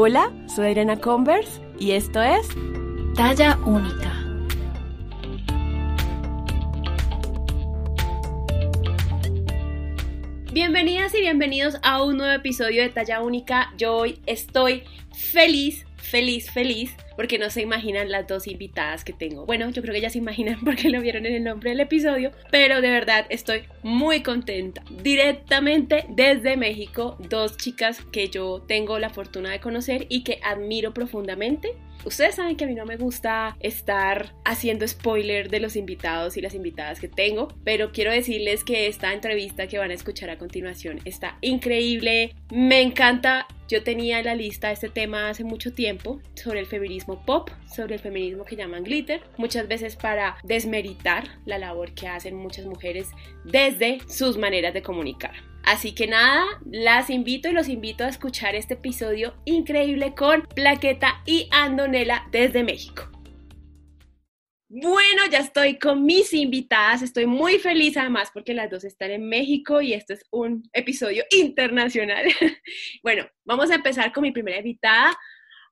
Hola, soy Irena Converse y esto es Talla Única. Bienvenidas y bienvenidos a un nuevo episodio de Talla Única. Yo hoy estoy feliz, feliz, feliz porque no se imaginan las dos invitadas que tengo. Bueno, yo creo que ya se imaginan porque lo vieron en el nombre del episodio, pero de verdad estoy muy contenta. Directamente desde México, dos chicas que yo tengo la fortuna de conocer y que admiro profundamente. Ustedes saben que a mí no me gusta estar haciendo spoiler de los invitados y las invitadas que tengo, pero quiero decirles que esta entrevista que van a escuchar a continuación está increíble. Me encanta yo tenía en la lista este tema hace mucho tiempo sobre el feminismo pop, sobre el feminismo que llaman glitter, muchas veces para desmeritar la labor que hacen muchas mujeres desde sus maneras de comunicar. Así que nada, las invito y los invito a escuchar este episodio increíble con Plaqueta y Andonela desde México. Bueno, ya estoy con mis invitadas, estoy muy feliz además porque las dos están en México y este es un episodio internacional. bueno, vamos a empezar con mi primera invitada.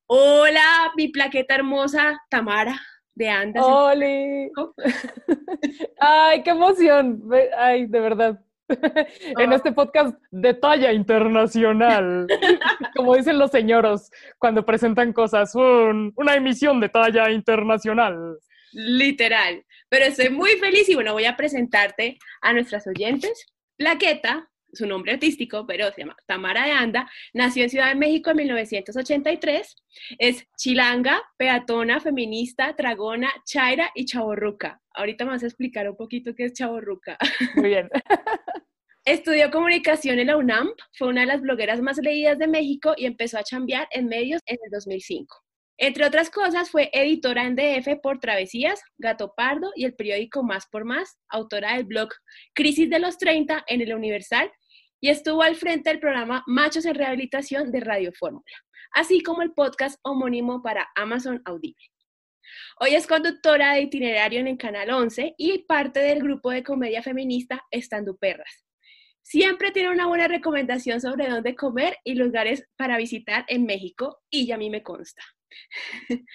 Hola, mi plaqueta hermosa, Tamara de Andas. ¡Hola! ¡Ay, qué emoción! ¡Ay, de verdad! en este podcast de talla internacional, como dicen los señoros cuando presentan cosas, una emisión de talla internacional literal. Pero estoy muy feliz y bueno, voy a presentarte a nuestras oyentes. Plaqueta, su nombre artístico, pero se llama Tamara de Anda, nació en Ciudad de México en 1983, es chilanga, peatona, feminista, dragona, chaira y chaborruca. Ahorita me vas a explicar un poquito qué es chaborruca. Muy bien. Estudió comunicación en la UNAM, fue una de las blogueras más leídas de México y empezó a chambear en medios en el 2005. Entre otras cosas, fue editora en DF por Travesías, Gato Pardo y el periódico Más por Más, autora del blog Crisis de los 30 en el Universal y estuvo al frente del programa Machos en Rehabilitación de Radio Fórmula, así como el podcast homónimo para Amazon Audible. Hoy es conductora de itinerario en Canal 11 y parte del grupo de comedia feminista Estando Perras. Siempre tiene una buena recomendación sobre dónde comer y lugares para visitar en México y ya a mí me consta.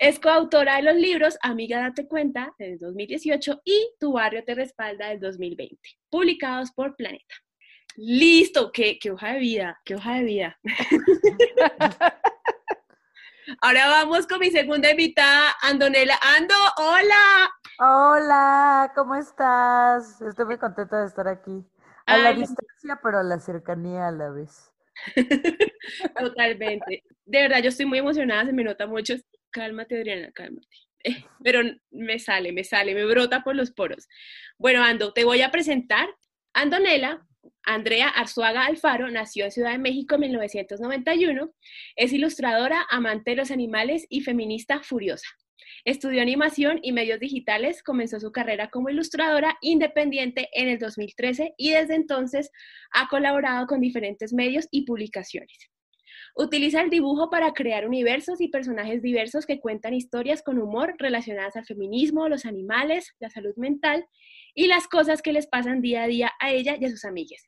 Es coautora de los libros Amiga Date Cuenta del 2018 y Tu Barrio Te Respalda del 2020, publicados por Planeta. Listo, qué, qué hoja de vida, qué hoja de vida. Ahora vamos con mi segunda invitada, Andonela. Ando, hola. Hola, ¿cómo estás? Estoy muy contenta de estar aquí. A la distancia, pero a la cercanía a la vez. Totalmente. De verdad, yo estoy muy emocionada, se me nota mucho. Cálmate, Adriana, cálmate. Eh, pero me sale, me sale, me brota por los poros. Bueno, Ando, te voy a presentar. Andonela, Andrea Arzuaga Alfaro, nació en Ciudad de México en 1991. Es ilustradora, amante de los animales y feminista furiosa. Estudió animación y medios digitales, comenzó su carrera como ilustradora independiente en el 2013 y desde entonces ha colaborado con diferentes medios y publicaciones. Utiliza el dibujo para crear universos y personajes diversos que cuentan historias con humor relacionadas al feminismo, los animales, la salud mental y las cosas que les pasan día a día a ella y a sus amigas.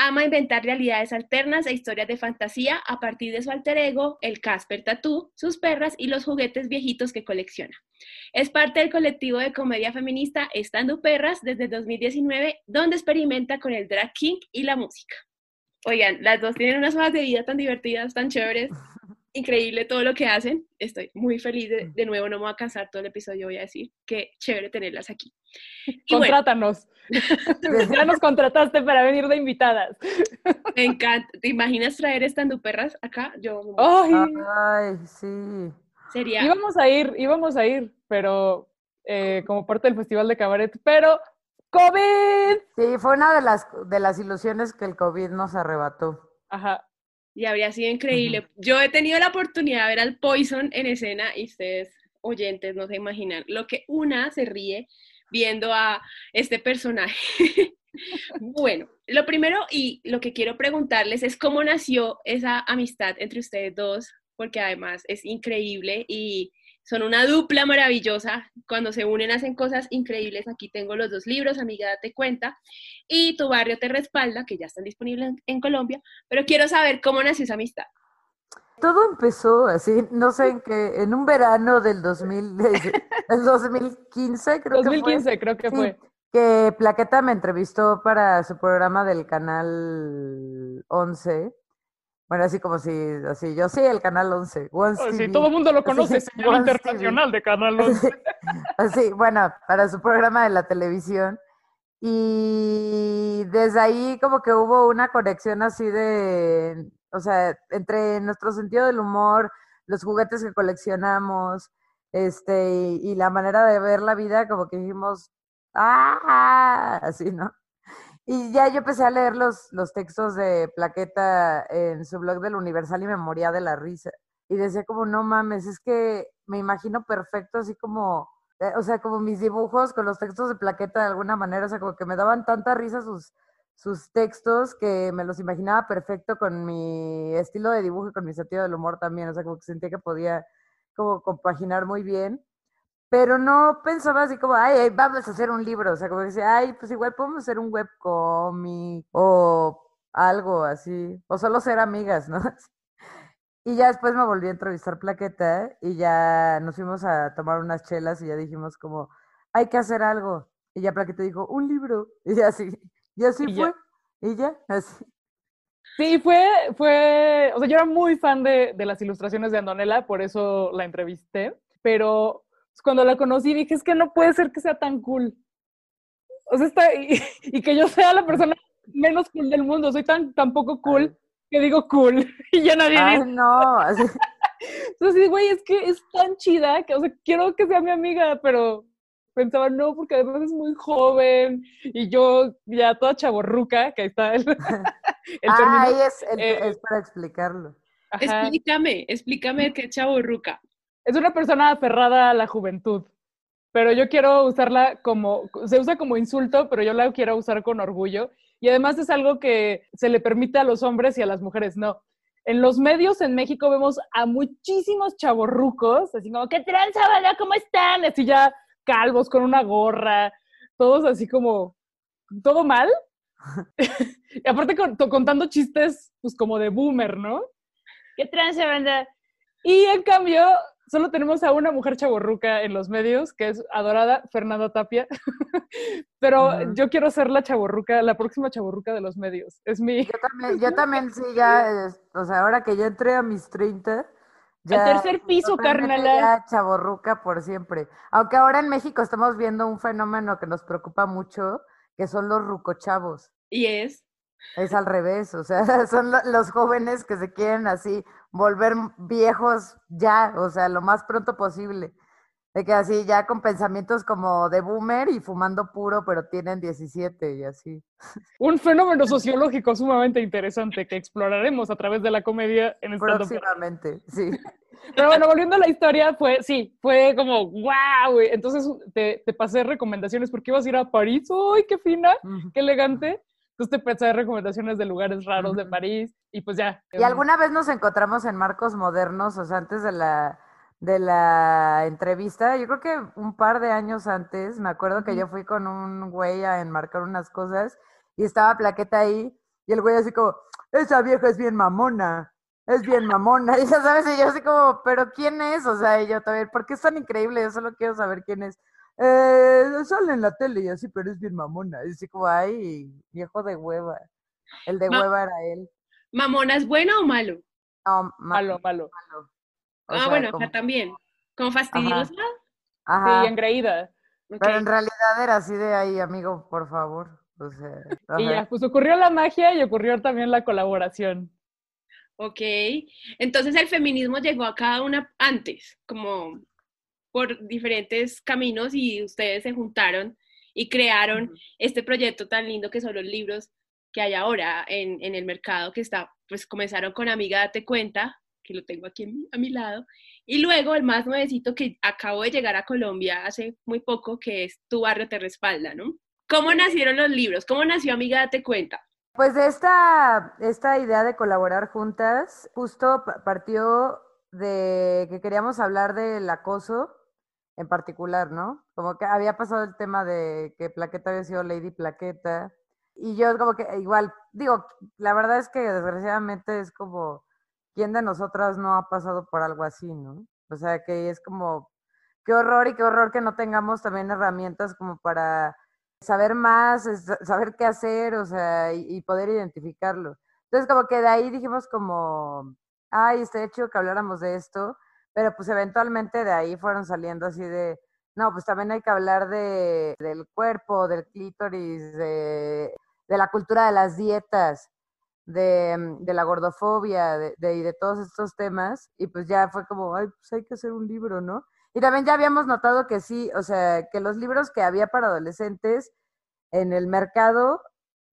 Ama inventar realidades alternas e historias de fantasía a partir de su alter ego, el Casper Tattoo, sus perras y los juguetes viejitos que colecciona. Es parte del colectivo de comedia feminista Estando Perras desde 2019, donde experimenta con el drag king y la música. Oigan, las dos tienen unas hojas de vida tan divertidas, tan chéveres. Increíble todo lo que hacen. Estoy muy feliz. De, nuevo, no me voy a cansar todo el episodio, voy a decir que chévere tenerlas aquí. Contrátanos. ya nos contrataste para venir de invitadas. Me encanta. ¿Te imaginas traer estando perras acá? Yo. Ay, Ay sí. Sería. Íbamos a ir, íbamos a ir, pero eh, como parte del Festival de Cabaret, pero COVID. Sí, fue una de las, de las ilusiones que el COVID nos arrebató. Ajá. Y habría sido increíble. Yo he tenido la oportunidad de ver al Poison en escena y ustedes, oyentes, no se imaginan lo que una se ríe viendo a este personaje. bueno, lo primero y lo que quiero preguntarles es cómo nació esa amistad entre ustedes dos, porque además es increíble y son una dupla maravillosa. Cuando se unen hacen cosas increíbles. Aquí tengo los dos libros, Amiga, date cuenta, y Tu barrio te respalda, que ya están disponibles en, Colombia. Pero quiero saber cómo nació esa amistad. Todo empezó así, no sé en qué, en un verano del 2000, el 2015 creo 2015 que fue. creo que Sí, fue. que Plaqueta me entrevistó para su programa del canal 11. Bueno, así como si, así, yo sí, el canal 11, Once Oh, Sí, todo el mundo lo Así, conoce, TV. internacional de Canal 11. Así, bueno, para su programa de la televisión. Y desde ahí como que hubo una conexión así de, o sea, entre nuestro sentido del humor, los juguetes que coleccionamos, este, y, y la manera de ver la vida, como que dijimos, ah, así, ¿no? Y ya yo empecé a leer los, los textos de Plaqueta en su blog del Universal y me moría de la risa. Y decía como, no mames, es que me imagino perfecto, así como, eh, o sea, como mis dibujos con los textos de Plaqueta de alguna manera, o sea, como que me daban tanta risa sus, sus textos que me los imaginaba perfecto con mi estilo de dibujo y con mi sentido del humor también, o sea, como que sentía que podía como compaginar muy bien pero no pensaba así como, ay, ay, vamos a hacer un libro, o sea, como que decía, ay, pues igual podemos hacer un webcomic o algo así, o solo ser amigas, ¿no? Y ya después me volví a entrevistar Plaqueta y ya nos fuimos a tomar unas chelas y ya dijimos como, hay que hacer algo. Y ya Plaqueta dijo, un libro. Y así, y así Y ya. fue. Y ya, así. Sí, fue, fue, o sea, yo era muy fan de, de las ilustraciones de Andonela, por eso la entrevisté, pero cuando la conocí dije, es que no puede ser que sea tan cool. O sea, está, y, y que yo sea la persona menos cool del mundo, soy tan, tan poco cool que digo cool y ya nadie Ay, dice. no, así. Entonces, güey, es que es tan chida que, o sea, quiero que sea mi amiga, pero pensaba, no, porque además es muy joven y yo ya toda chaborruca, que ahí está el, el Ah, término. ahí es, el- eh, es para explicarlo. Ajá. Explícame, explícame qué chavo ruca. Es una persona aferrada a la juventud, pero yo quiero usarla como, se usa como insulto, pero yo la quiero usar con orgullo. Y además es algo que se le permite a los hombres y a las mujeres, no. En los medios en México vemos a muchísimos chavorrucos, así como, ¿qué tranza, banda? ¿Cómo están? Así ya calvos, con una gorra, todos así como, todo mal. y aparte con- contando chistes, pues como de boomer, ¿no? ¿Qué tranza, banda? Y en cambio, solo tenemos a una mujer chaborruca en los medios, que es adorada Fernanda Tapia. Pero yo quiero ser la chaborruca, la próxima chaborruca de los medios. Es mi. Yo también, yo también sí, ya, es- o sea, ahora que ya entré a mis 30, ya tercer piso, ya chavorruca por siempre. Aunque ahora en México estamos viendo un fenómeno que nos preocupa mucho, que son los rucochavos. Y es, Es al revés, o sea, son lo- los jóvenes que se quieren así volver viejos ya, o sea, lo más pronto posible. De que así ya con pensamientos como de boomer y fumando puro, pero tienen 17 y así. Un fenómeno sociológico sumamente interesante que exploraremos a través de la comedia en esta Próximamente, sí. Pero bueno, volviendo a la historia, fue, sí, fue como, wow, entonces te, te pasé recomendaciones porque ibas a ir a París, ¡ay, qué fina, qué elegante! Entonces te pasé recomendaciones de lugares raros de. París y pues ya. Y alguna vez nos encontramos en marcos modernos, o sea, antes de la, de la entrevista, yo creo que un par de años antes, me acuerdo que yo fui con un güey a enmarcar unas cosas y estaba Plaqueta ahí y el güey así como, esa vieja es bien mamona, es bien mamona, y ya sabes, y yo así como, pero ¿quién es? O sea, y yo también, ¿por qué es tan increíble? Yo solo quiero saber quién es. Eh, sale en la tele y así, pero es bien mamona. Y así como, ay, viejo de hueva. El de Ma- hueva era él. ¿mamona es bueno o malo? No, ma- Malo, malo. ah, sea, bueno, como- acá también. ¿Como fastidiosa? Ajá, Sí, engreída. Pero en realidad era así de ahí, amigo, por favor. O sea, Y ya, pues ocurrió la magia y ocurrió también la colaboración. Ok. Entonces el feminismo llegó a cada una antes, como por diferentes caminos y ustedes se juntaron y crearon este proyecto tan lindo que son los libros que hay ahora en, en el mercado, que está, pues comenzaron con Amiga Date Cuenta, que lo tengo aquí a mi lado, y luego el más nuevecito que acabó de llegar a Colombia hace muy poco, que es Tu Barrio Te Respalda, ¿no? ¿Cómo nacieron los libros? ¿Cómo nació Amiga Date Cuenta? Pues esta, esta idea de colaborar juntas, justo pa- partió de que queríamos hablar del acoso en particular, ¿no? Como que había pasado el tema de que Plaqueta había sido Lady Plaqueta. Y yo como que igual, digo, la verdad es que desgraciadamente es como ¿quién de nosotras no ha pasado por algo así, no? O sea, que es como, qué horror y qué horror que no tengamos también herramientas como para saber más, saber qué hacer, o sea, y, poder identificarlo. Entonces, como que de ahí dijimos como, ay, está hecho que habláramos de esto, pero pues eventualmente de ahí fueron saliendo así de, no, pues también hay que hablar de, del cuerpo, del clítoris, de, de la cultura de las dietas, de, mm, de la gordofobia, de, y de todos estos temas, y pues ya fue como, ay, pues hay que hacer un libro, ¿no? Y también ya habíamos notado que sí, o sea, que los libros que había para adolescentes en el mercado,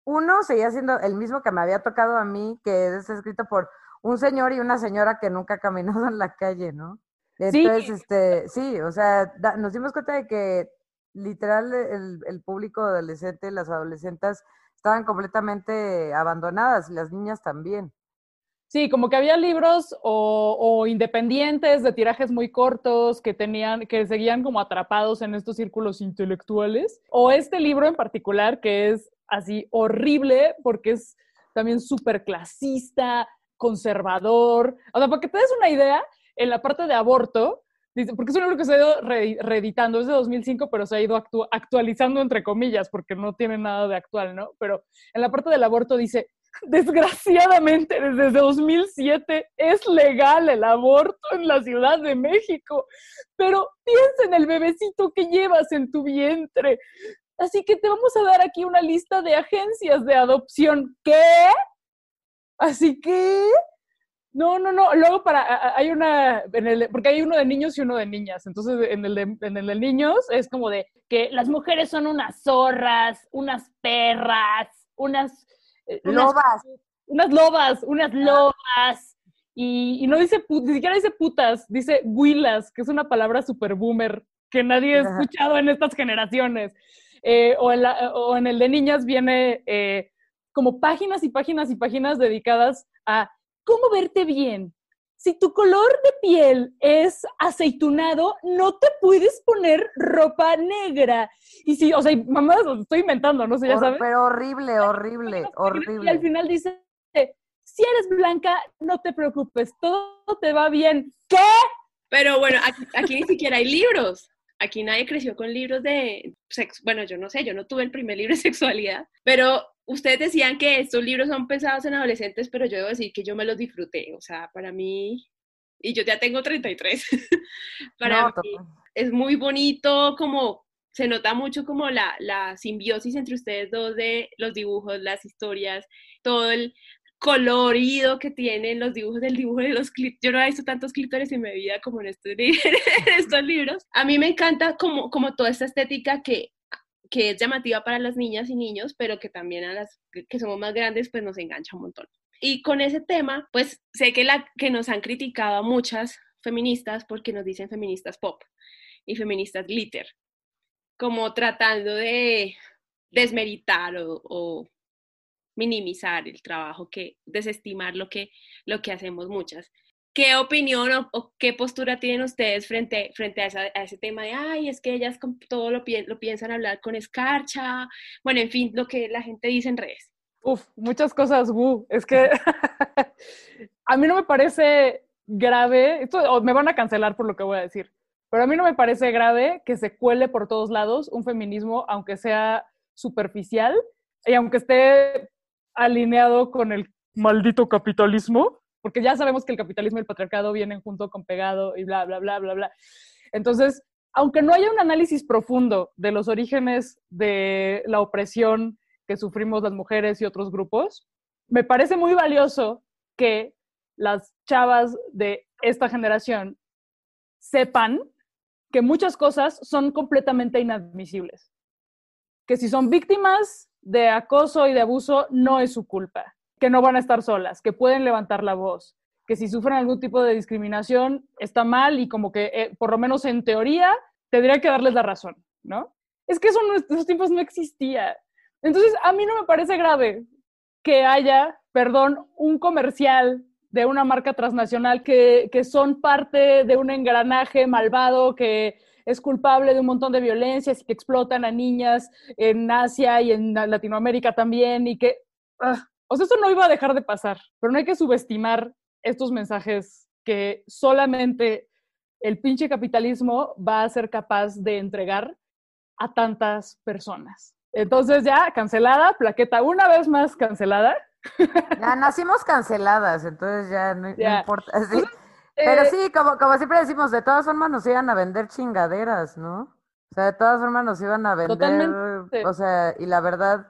uno seguía siendo el mismo que me había tocado a mí, que es escrito por un señor y una señora que nunca ha caminado en la calle, ¿no? Entonces, sí. este, sí, o sea, nos dimos cuenta de que literal el, el público adolescente, las adolescentes, estaban completamente abandonadas y las niñas también. Sí, como que había libros o, o, independientes de tirajes muy cortos que tenían, que seguían como atrapados en estos círculos intelectuales. O este libro en particular que es así horrible porque es también súper clasista, conservador. O sea, para que te des una idea, en la parte de aborto, porque es un libro que se ha ido reeditando, es de 2005, pero se ha ido actualizando entre comillas, porque no tiene nada de actual, ¿no? Pero en la parte del aborto dice, desgraciadamente desde 2007 es legal el aborto en la Ciudad de México, pero piensa en el bebecito que llevas en tu vientre. Así que te vamos a dar aquí una lista de agencias de adopción. ¿Qué? Así que no, no, no. Luego para hay una en el, porque hay uno de niños y uno de niñas. Entonces en el de, en el de niños es como de que las mujeres son unas zorras, unas perras, unas eh, lobas, unas lobas, unas lobas. Y, y no dice ni siquiera dice putas, dice huilas, que es una palabra super boomer que nadie ha escuchado en estas generaciones. Eh, o, en la, o, en el de niñas viene eh, como páginas y páginas y páginas dedicadas a cómo verte bien. Si tu color de piel es aceitunado, no te puedes poner ropa negra. Y si, o sea, mamá, lo estoy inventando, no sé, ya sabes. Pero horrible, horrible, horrible. Y al final dice, si eres blanca, no te preocupes, todo te va bien. ¿Qué? Pero bueno, aquí, aquí ni siquiera hay libros. Aquí nadie creció con libros de sexo. Bueno, yo no sé, yo no tuve el primer libro de sexualidad, pero ustedes decían que estos libros son pensados en adolescentes, pero yo debo decir que yo me los disfruté. O sea, para mí, y yo ya tengo 33, para mí es muy bonito, como se nota mucho como la, la simbiosis entre ustedes dos de los dibujos, las historias, todo el colorido que tienen los dibujos del dibujo de los clips. Yo no he visto tantos cliptores en mi vida como en estos, en estos libros. A mí me encanta como, como toda esta estética que que es llamativa para las niñas y niños, pero que también a las que somos más grandes, pues nos engancha un montón. Y con ese tema, pues sé que, la, que nos han criticado a muchas feministas porque nos dicen feministas pop y feministas glitter, como tratando de desmeritar o, o minimizar el trabajo que, desestimar lo que, lo que hacemos muchas. ¿Qué opinión o, qué postura tienen ustedes frente, frente a, ese tema de, ay, es que ellas todo lo, lo piensan hablar con escarcha? Bueno, en fin, lo que la gente dice en redes. Uf, muchas cosas, wu. Es que a mí no me parece grave, o me van a cancelar por lo que voy a decir, pero a mí no me parece grave que se cuele por todos lados un feminismo, aunque sea superficial y aunque esté alineado con el maldito capitalismo, porque ya sabemos que el capitalismo y el patriarcado vienen junto con pegado y bla, bla, bla, bla, bla. Entonces, aunque no haya un análisis profundo de los orígenes de la opresión que sufrimos las mujeres y otros grupos, me parece muy valioso que las chavas de esta generación sepan que muchas cosas son completamente inadmisibles. Que si son víctimas de acoso y de abuso, no es su culpa que no van a estar solas, que pueden levantar la voz, que si sufren algún tipo de discriminación está mal y como que, eh, por lo menos en teoría, tendría que darles la razón, ¿no? Es que eso en esos tiempos no existía. Entonces, a mí no me parece grave que haya, perdón, un comercial de una marca transnacional que, que son parte de un engranaje malvado que es culpable de un montón de violencias y que explotan a niñas en Asia y en Latinoamérica también y que... Ah, o sea, eso no iba a dejar de pasar, pero no hay que subestimar estos mensajes que solamente el pinche capitalismo va a ser capaz de entregar a tantas personas. Entonces ya, cancelada, plaqueta una vez más cancelada. Ya nacimos canceladas, entonces ya no, importa. Pero eh, sí, como, como siempre decimos, de todas formas nos iban a vender chingaderas, ¿no? O sea, de todas formas nos iban a vender, Totalmente. o sea, y la verdad,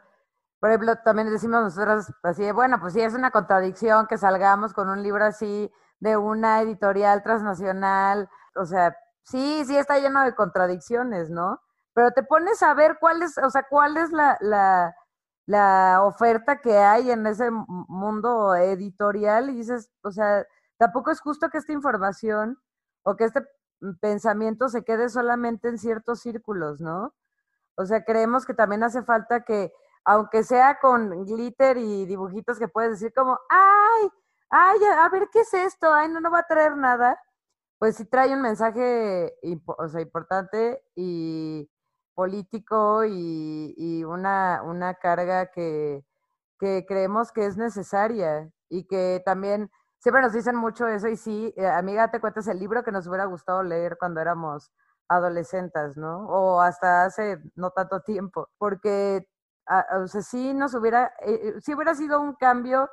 por ejemplo, también decimos nosotros así, bueno, pues sí, es una contradicción que salgamos con un libro así de una editorial transnacional, o sea, sí, sí está lleno de contradicciones, ¿no? Pero te pones a ver cuál es, o sea, cuál es la, la, la oferta que hay en ese mundo editorial y dices, o sea, tampoco es justo que esta información o que este pensamiento se quede solamente en ciertos círculos, ¿no? O sea, creemos que también hace falta que, aunque sea con glitter y dibujitos que puedes decir como, ay, ay, a ver, ¿qué es esto? Ay, no, no va a traer nada. Pues sí trae un mensaje o sea, importante y político y, y una, una carga que, que creemos que es necesaria y que también siempre nos dicen mucho eso y sí, eh, amiga, te cuentas el libro que nos hubiera gustado leer cuando éramos adolescentes, ¿no? O hasta hace no tanto tiempo, porque, o sea, sí nos hubiera, eh, sí hubiera sido un cambio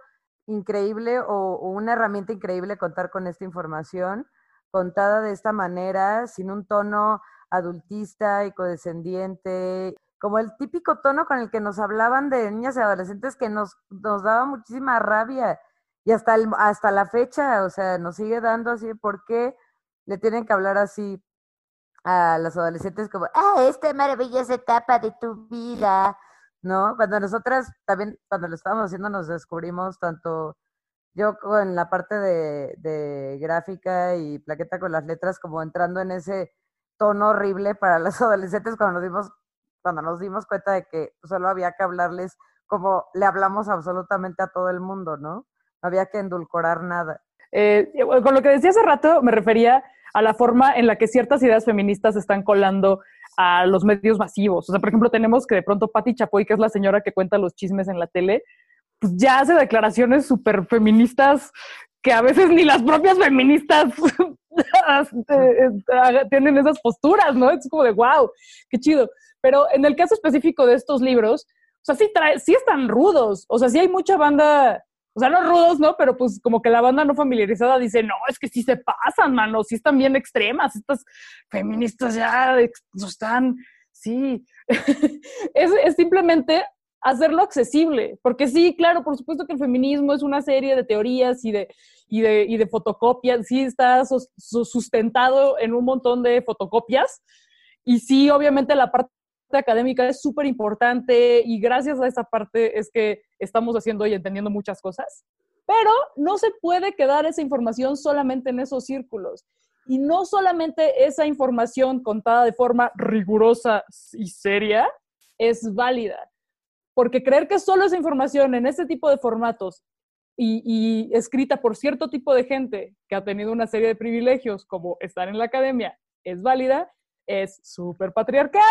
increíble o, una herramienta increíble contar con esta información contada de esta manera, sin un tono adultista y codescendiente, como el típico tono con el que nos hablaban de niñas y adolescentes que nos, nos daba muchísima rabia y hasta, el, hasta la fecha, o sea, nos sigue dando así, ¿por qué le tienen que hablar así a los adolescentes como, ah, esta maravillosa etapa de tu vida, ¿no? Cuando nosotras también, cuando lo estábamos haciendo, nos descubrimos tanto yo con la parte de, gráfica y plaqueta con las letras, como entrando en ese tono horrible para los adolescentes cuando nos dimos, cuando nos dimos cuenta de que solo había que hablarles como le hablamos absolutamente a todo el mundo, ¿no? había que endulcorar nada. Eh, con lo que decía hace rato, me refería a la forma en la que ciertas ideas feministas están colando a los medios masivos. O sea, por ejemplo, tenemos que de pronto Patti Chapoy, que es la señora que cuenta los chismes en la tele, pues ya hace declaraciones súper feministas que a veces ni las propias feministas eh, tienen esas posturas, ¿no? Es como de, wow, qué chido. Pero en el caso específico de estos libros, o sea, sí, trae, sí están rudos. O sea, sí hay mucha banda o sea, los rudos, ¿no? Pero pues como que la banda no familiarizada dice, no, es que sí se pasan, mano, sí están bien extremas, estas feministas ya están, sí. es, es simplemente hacerlo accesible, porque sí, claro, por supuesto que el feminismo es una serie de teorías y de, y de, y de fotocopias, sí está sustentado en un montón de fotocopias, y sí, obviamente la parte académica es súper importante y gracias a esa parte es que estamos haciendo y entendiendo muchas cosas. Pero no se puede quedar esa información solamente en esos círculos. Y no solamente esa información contada de forma rigurosa y seria es válida. Porque creer que solo esa información en este tipo de formatos y, escrita por cierto tipo de gente que ha tenido una serie de privilegios como estar en la academia es válida, es súper patriarcal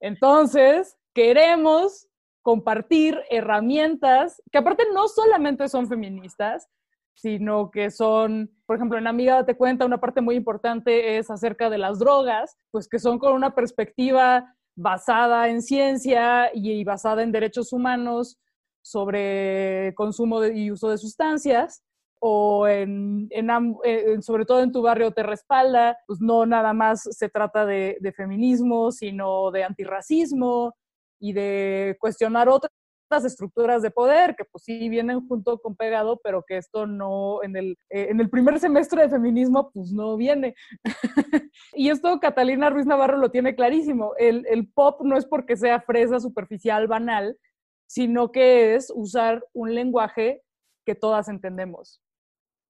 entonces, queremos compartir herramientas que aparte no solamente son feministas, sino que son, por ejemplo, en Amiga te cuenta, una parte muy importante es acerca de las drogas, pues que son con una perspectiva basada en ciencia y basada en derechos humanos sobre consumo y uso de sustancias o en, en, sobre todo en tu barrio te respalda, pues no nada más se trata de, de feminismo, sino de antirracismo y de cuestionar otras estructuras de poder que pues sí vienen junto con pegado, pero que esto no, en el, eh, en el primer semestre de feminismo pues no viene. y esto Catalina Ruiz Navarro lo tiene clarísimo, el, el pop no es porque sea fresa, superficial, banal, sino que es usar un lenguaje que todas entendemos.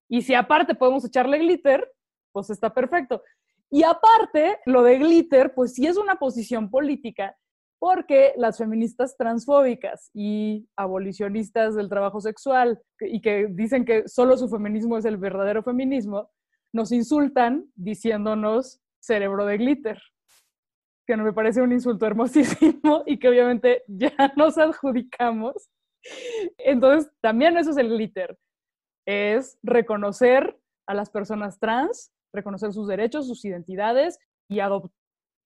Y si aparte podemos echarle glitter, pues está perfecto. Y aparte, lo de glitter, pues sí es una posición política, porque las feministas transfóbicas y abolicionistas del trabajo sexual, y que dicen que solo su feminismo es el verdadero feminismo, nos insultan diciéndonos cerebro de glitter, que no me parece un insulto hermosísimo y que obviamente ya nos adjudicamos. Entonces, también eso es el glitter. Es reconocer a las personas trans, reconocer sus derechos, sus identidades y adoptar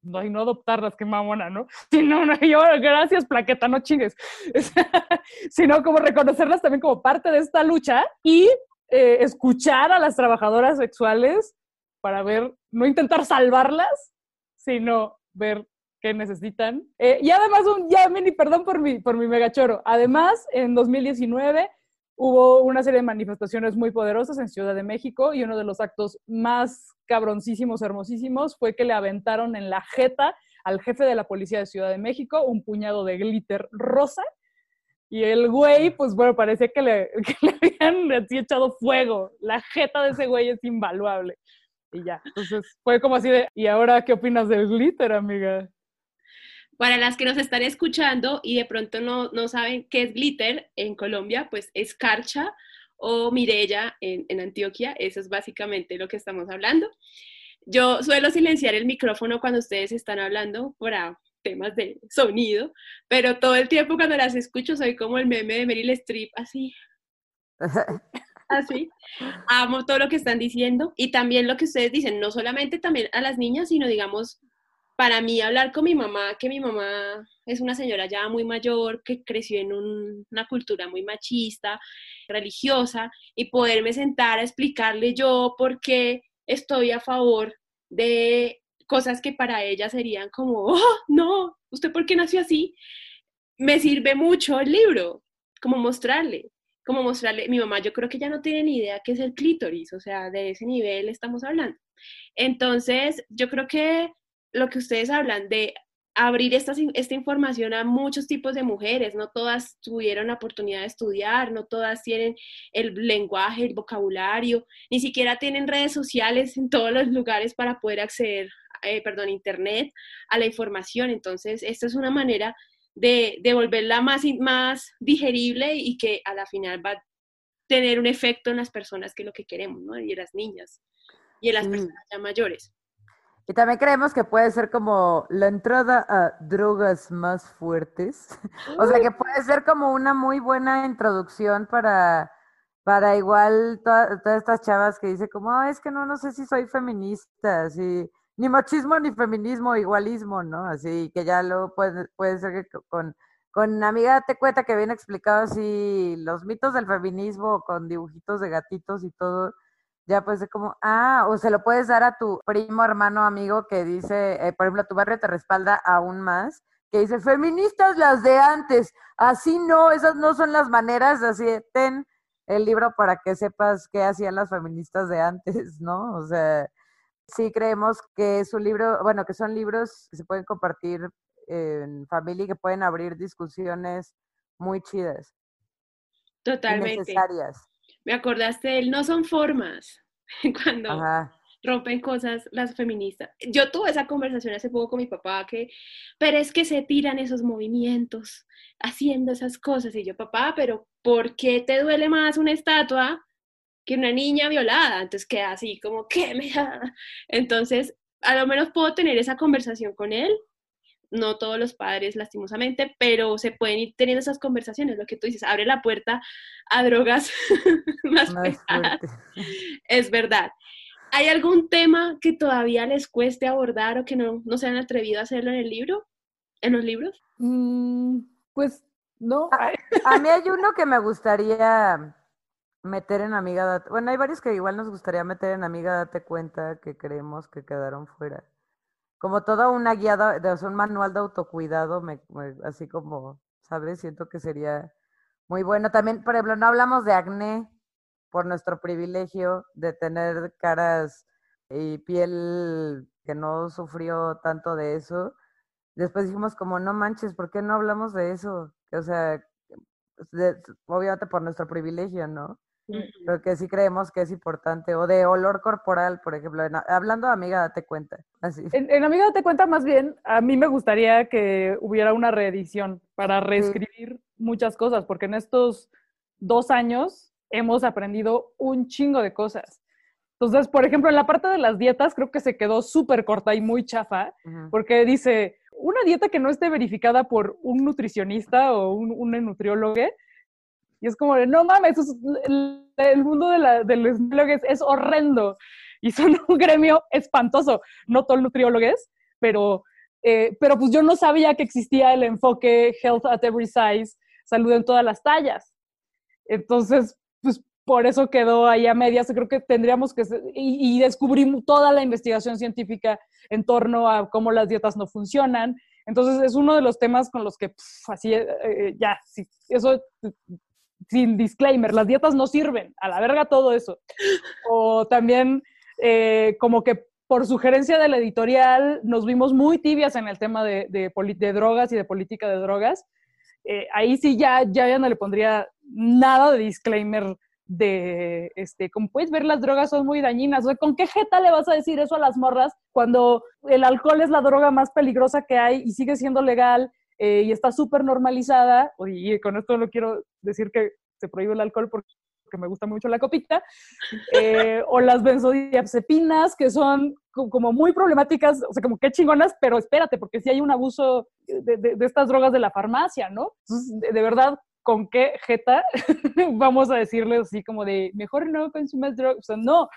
y no adoptarlas, qué mamona, ¿no? Sino, no, yo, gracias, plaqueta, no chingues. Sino como reconocerlas también como parte de esta lucha y eh, escuchar a las trabajadoras sexuales para ver, no intentar salvarlas, sino ver qué necesitan. Eh, y además, un, ya, mini, perdón por mi, por mi megachoro. Además, en 2019 hubo una serie de manifestaciones muy poderosas en Ciudad de México y uno de los actos más cabroncísimos, hermosísimos, fue que le aventaron en la jeta al jefe de la policía de Ciudad de México un puñado de glitter rosa y el güey, pues bueno, parecía que le, habían así echado fuego. La jeta de ese güey es invaluable. Y ya, entonces fue como así de, ¿y ahora qué opinas del glitter, amiga? Para las que nos están escuchando y de pronto no, no saben qué es glitter en Colombia, pues es carcha o mirella en, en Antioquia. Eso es básicamente lo que estamos hablando. Yo suelo silenciar el micrófono cuando ustedes están hablando para temas de sonido, pero todo el tiempo cuando las escucho soy como el meme de Meryl Streep, así. Así. Amo todo lo que están diciendo y también lo que ustedes dicen, no solamente también a las niñas, sino digamos para mí hablar con mi mamá, que mi mamá es una señora ya muy mayor, que creció en una cultura muy machista, religiosa, y poderme sentar a explicarle yo por qué estoy a favor de cosas que para ella serían como, oh, no, ¿usted por qué nació así? Me sirve mucho el libro, como mostrarle, como mostrarle, mi mamá yo creo que ya no tiene ni idea qué es el clítoris, o sea, de ese nivel estamos hablando. Entonces, yo creo que lo que ustedes hablan de abrir esta, esta información a muchos tipos de mujeres, no todas tuvieron la oportunidad de estudiar, no todas tienen el lenguaje, el vocabulario, ni siquiera tienen redes sociales en todos los lugares para poder acceder, eh, perdón, internet a la información. Entonces, esta es una manera de, de volverla más, más digerible y que a la final va a tener un efecto en las personas que es lo que queremos, ¿no? Y en las niñas y en las personas ya mayores. Y también creemos que puede ser como la entrada a drogas más fuertes. o sea, que puede ser como una muy buena introducción para, para igual todas estas chavas que dice como, es que no, no sé si soy feminista, así, ni machismo ni feminismo, igualismo, ¿no? Así que ya luego puede, puede ser que con, con amiga te cuenta que viene explicado así los mitos del feminismo con dibujitos de gatitos y todo ya pues es como, ah, o se lo puedes dar a tu primo, hermano, amigo que dice, eh, por ejemplo, tu barrio te respalda aún más, que dice, feministas las de antes, así no, esas no son las maneras, así, ten el libro para que sepas qué hacían las feministas de antes, ¿no? O sea, sí creemos que es un libro, bueno, que son libros que se pueden compartir en familia y que pueden abrir discusiones muy chidas. Totalmente. necesarias me acordaste del no son formas, cuando rompen cosas las feministas. Yo tuve esa conversación hace poco con mi papá, que, pero es que se tiran esos movimientos haciendo esas cosas. Y yo, papá, pero ¿por qué te duele más una estatua que una niña violada? Entonces queda así como, ¿qué me da? Entonces, a lo menos puedo tener esa conversación con él no todos los padres lastimosamente, pero se pueden ir teniendo esas conversaciones, lo que tú dices, abre la puerta a drogas más, pesadas. Es verdad. ¿Hay algún tema que todavía les cueste abordar o que no, no se han atrevido a hacerlo en el libro? ¿En los libros? Mm, pues no. A, a, mí hay uno que me gustaría meter en Amiga Date. Bueno, hay varios que igual nos gustaría meter en Amiga Date Cuenta que creemos que quedaron fuera como toda una guía, de, un manual de autocuidado, me, así como, ¿sabes? Siento que sería muy bueno. También, por ejemplo, no hablamos de acné por nuestro privilegio de tener caras y piel que no sufrió tanto de eso. Después dijimos como, no manches, ¿por qué no hablamos de eso? O sea, obviamente por nuestro privilegio, ¿no? Pero que sí creemos que es importante. O de olor corporal, por ejemplo. hablando de amiga, date cuenta. Así. En, amiga, date cuenta, más bien, a mí me gustaría que hubiera una reedición para reescribir muchas cosas, porque en estos dos años hemos aprendido un chingo de cosas. Entonces, por ejemplo, en la parte de las dietas creo que se quedó súper corta y muy chafa, porque dice, una dieta que no esté verificada por un nutricionista o un, un nutriólogo y es como, no mames, el mundo de la, del nutriólogo es, es horrendo y son un gremio espantoso. No todo el nutriólogo es, pero, eh, pero pues yo no sabía que existía el enfoque Health at Every Size, salud en todas las tallas. Entonces, pues por eso quedó ahí a medias. Creo que tendríamos que, y, y descubrimos toda la investigación científica en torno a cómo las dietas no funcionan. Entonces, es uno de los temas con los que, pf, así, eh, eh, ya, sí, eso sin disclaimer, las dietas no sirven, a la verga todo eso. O también eh, como que por sugerencia de la editorial nos vimos muy tibias en el tema de, de, drogas y de política de drogas. Eh, ahí sí ya, ya, ya no le pondría nada de disclaimer de, este, como puedes ver, las drogas son muy dañinas. O ¿con qué jeta le vas a decir eso a las morras cuando el alcohol es la droga más peligrosa que hay y sigue siendo legal eh, y está súper normalizada? Y con esto no quiero decir que se prohíbe el alcohol porque que me gusta mucho la copita, eh, o las benzodiazepinas, que son como muy problemáticas, o sea, como qué chingonas, pero espérate, porque si hay un abuso de, de, de estas drogas de la farmacia, ¿no? Entonces, de, de verdad, ¿con qué jeta vamos a decirles así como de, mejor no consumes drogas? O sea, no,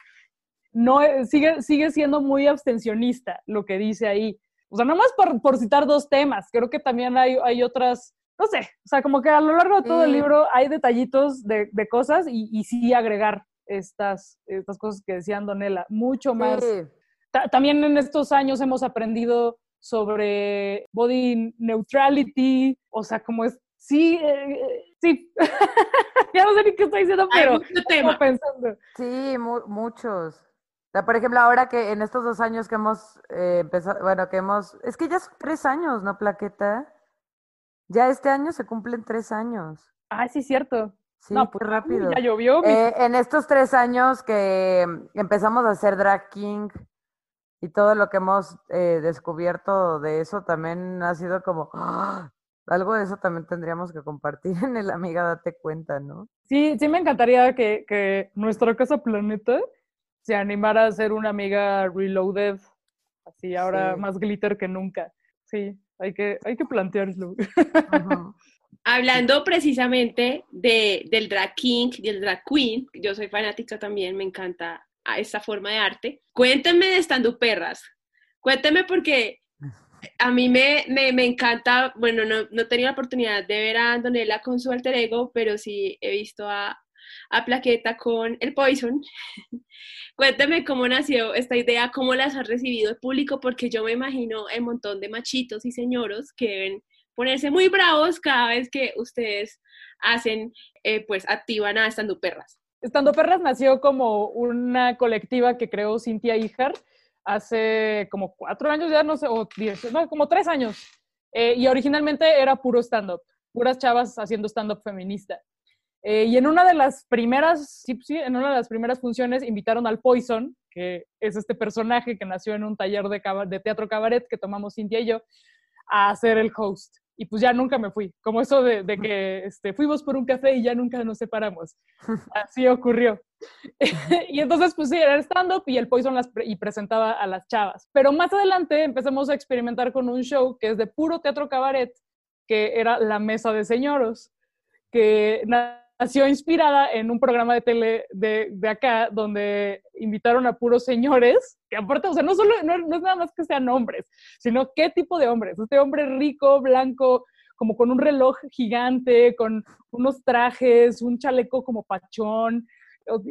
no, sigue, sigue siendo muy abstencionista lo que dice ahí. O sea, nomás por, por citar dos temas, creo que también hay, hay otras no sé, o sea, como que a lo largo de todo el libro hay detallitos de, de cosas y, y, sí agregar estas, estas cosas que decía Donela, mucho más. También en estos años hemos aprendido sobre body neutrality, o sea, como es, sí, eh, sí, ya no sé ni qué estoy diciendo, pero tema. pensando. Sí, mu muchos. Sea, por ejemplo, ahora que en estos dos años que hemos eh, empezado, bueno, que hemos, es que ya son tres años, ¿no, Plaqueta? Ya este año se cumplen tres años. Ah, sí, cierto. Sí, no, pues rápido. Ya llovió. Eh, en estos tres años que empezamos a hacer drag king y todo lo que hemos eh, descubierto de eso también ha sido como ¡oh! algo de eso también tendríamos que compartir en el Amiga Date Cuenta, ¿no? Sí, sí me encantaría que, que nuestra casa planeta se animara a ser una amiga reloaded, así ahora sí. más glitter que nunca. Sí. Hay que, hay que plantearlo. Hablando precisamente de, del drag king y el drag queen, yo soy fanática también, me encanta esta forma de arte. Cuéntenme de Estando Perras. Cuéntenme porque a mí me, me, me encanta, bueno, no, no he tenido la oportunidad de ver a Andonela con su alter ego, pero sí he visto a, a Plaqueta con el Poison. Cuéntame cómo nació esta idea, cómo las has recibido el público, porque yo me imagino el montón de machitos y señoros que deben ponerse muy bravos cada vez que ustedes hacen, eh, pues activan a Estando Perras. Estando Perras nació como una colectiva que creó Cintia Ijar hace como cuatro años ya, no sé, o diez, no, como tres años. Eh, y originalmente era puro stand-up, puras chavas haciendo stand-up feminista. Eh, y en una de las primeras, sí, sí, en una de las primeras funciones invitaron al Poison, que es este personaje que nació en un taller de, de teatro cabaret que tomamos Cintia y yo, a ser el host. Y pues ya nunca me fui, como eso de, de que este, fuimos por un café y ya nunca nos separamos. Así ocurrió. y entonces pues sí, era stand-up y el Poison las pre y presentaba a las chavas. Pero más adelante empezamos a experimentar con un show que es de puro teatro cabaret, que era La Mesa de Señoros, que nació inspirada en un programa de tele de, de, acá donde invitaron a puros señores, que aparte, o sea, no, solo, no, no, es nada más que sean hombres, sino qué tipo de hombres. Este hombre rico, blanco, como con un reloj gigante, con unos trajes, un chaleco como pachón,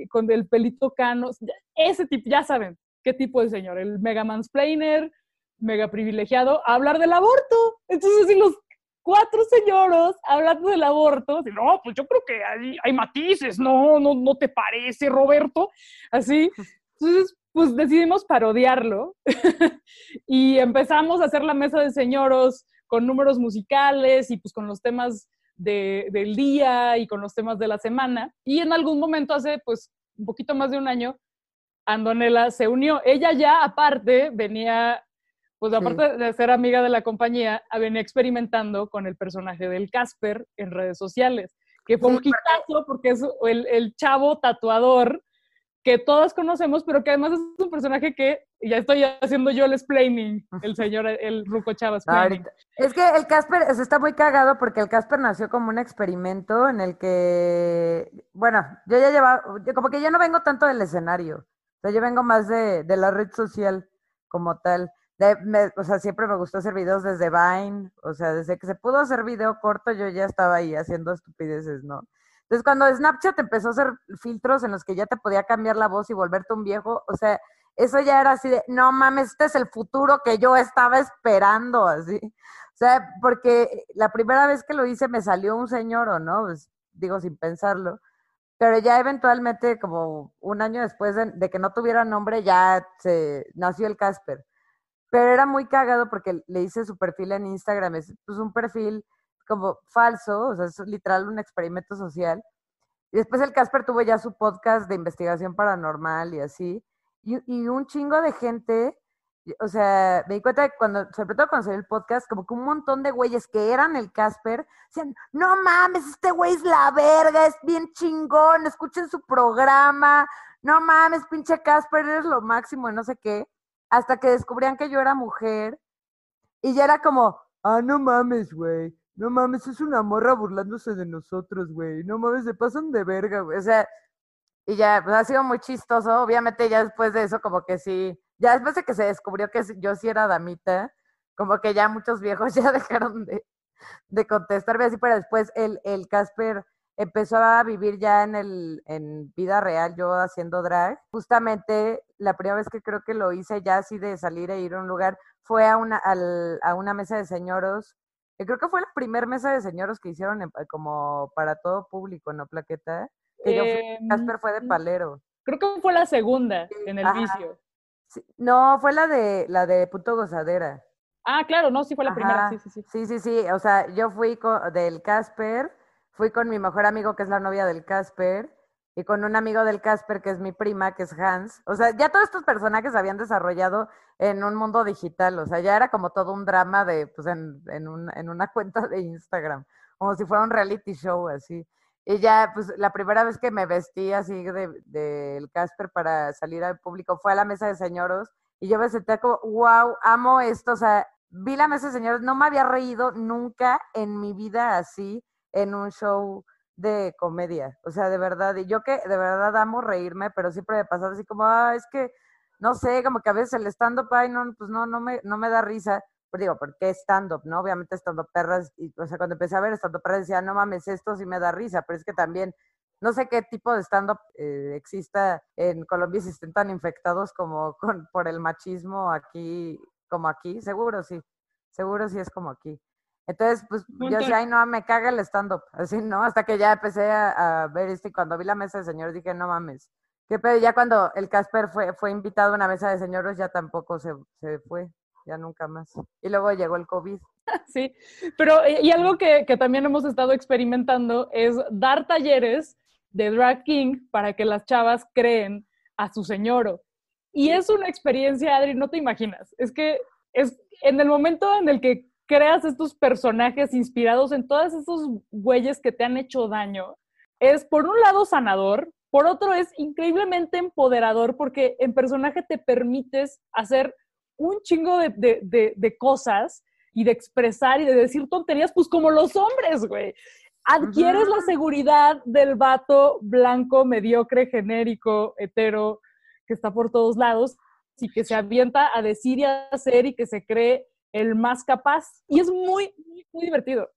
con el pelito cano, ese tipo, ya saben qué tipo de señor, el mega mansplainer, mega privilegiado, a hablar del aborto. Entonces, si los cuatro señoros hablando del aborto, no, pues yo creo que hay, hay matices, no, no, no te parece, Roberto, así. Entonces, pues decidimos parodiarlo y empezamos a hacer la mesa de señoros con números musicales y pues con los temas de, del día y con los temas de la semana. Y en algún momento, hace pues un poquito más de un año, Andonela se unió. Ella ya aparte venía pues aparte de ser amiga de la compañía, venía experimentando con el personaje del Casper en redes sociales, que fue un quitazo porque es el, el, chavo tatuador que todas conocemos, pero que además es un personaje que ya estoy haciendo yo el explaining, el señor, el Ruco Chavas. Es que el Casper se está muy cagado porque el Casper nació como un experimento en el que, bueno, yo ya llevaba, como que yo no vengo tanto del escenario, o sea, yo vengo más de, de la red social como tal. O sea, siempre me gustó hacer videos desde Vine, o sea, desde que se pudo hacer video corto, yo ya estaba ahí haciendo estupideces, ¿no? Entonces, cuando Snapchat empezó a hacer filtros en los que ya te podía cambiar la voz y volverte un viejo, o sea, eso ya era así de, no mames, este es el futuro que yo estaba esperando, así. O sea, porque la primera vez que lo hice me salió un señor, ¿o no? Pues, digo, sin pensarlo. Pero ya eventualmente, como un año después de, que no tuviera nombre, ya se nació el Casper. Pero era muy cagado porque le hice su perfil en Instagram, es pues un perfil como falso, o sea, es literal un experimento social. Y después el Casper tuvo ya su podcast de investigación paranormal y así. Y, un chingo de gente, o sea, me di cuenta que cuando, sobre todo cuando salió el podcast, como que un montón de güeyes que eran el Casper, decían, no mames, este güey es la verga, es bien chingón, escuchen su programa, no mames, pinche Casper, eres lo máximo y no sé qué. Hasta que descubrían que yo era mujer y ya era como, ah, no mames, güey no mames, es una morra burlándose de nosotros, güey. No mames, se pasan de verga, güey. O sea, y ya, pues ha sido muy chistoso. Obviamente ya después de eso, como que sí, ya después de que se descubrió que yo sí era damita, como que ya muchos viejos ya dejaron de, de contestarme así, pero después el, el Casper empezó a vivir ya en el en vida real, yo haciendo drag. Justamente la primera vez que creo que lo hice ya así de salir e ir a un lugar fue a una, al, a una mesa de señoros creo que fue la primera mesa de señoros que hicieron como para todo público, ¿no, Plaqueta? Que yo fui, Casper fue de em, palero. Creo que fue la segunda en el vicio. no, fue la de la de Punto Gozadera. Ah, claro, no, sí fue la primera, sí, sí, sí. Sí, sí, sí, o sea, yo fui con, del Casper, fui con mi mejor amigo que es la novia del Casper, y con un amigo del Casper, que es mi prima, que es Hans. O sea, ya todos estos personajes habían desarrollado en un mundo digital, o sea, ya era como todo un drama de, pues, en, en, un, en una cuenta de Instagram, como si fuera un reality show, así. Y ya, pues, la primera vez que me vestí así del de, Casper para salir al público fue a la mesa de señoros, y yo me senté como, wow, amo esto, o sea, vi la mesa de señoros, no me había reído nunca en mi vida así en un show de comedia. O sea, de verdad, y yo que de verdad amo reírme, pero siempre me pasa así como, ah, es que, no sé, como que a veces el stand-up, ay, no, pues no, no me, no me da risa. Pero digo, porque stand-up, ¿no? Obviamente stand-up perras, y, o sea, cuando empecé a ver stand-up perras decía, no mames, esto sí me da risa, pero es que también, no sé qué tipo de stand-up eh, exista en Colombia si estén tan infectados como con, por el machismo aquí, como aquí, seguro sí, seguro sí es como aquí. Entonces, pues yo decía, ay, no, me caga el stand-up, así, ¿no? Hasta que ya empecé a, ver esto y cuando vi la mesa de señores dije, no mames. ¿Qué pedo? Ya cuando el Casper fue, fue invitado a una mesa de señores ya tampoco se, se fue, ya nunca más. Y luego llegó el COVID. Sí, pero y algo que, que también hemos estado experimentando es dar talleres de drag king para que las chavas creen a su señoro. Y es una experiencia, Adri, no te imaginas. Es que es en el momento en el que creas estos personajes inspirados en todos esos güeyes que te han hecho daño, es por un lado sanador, por otro es increíblemente empoderador porque en personaje te permites hacer un chingo de, cosas y de expresar y de decir tonterías, pues como los hombres, güey. Adquieres la seguridad del vato blanco, mediocre, genérico, hetero, que está por todos lados y que se avienta a decir y a hacer y que se cree el más capaz. Y es muy, muy, muy divertido.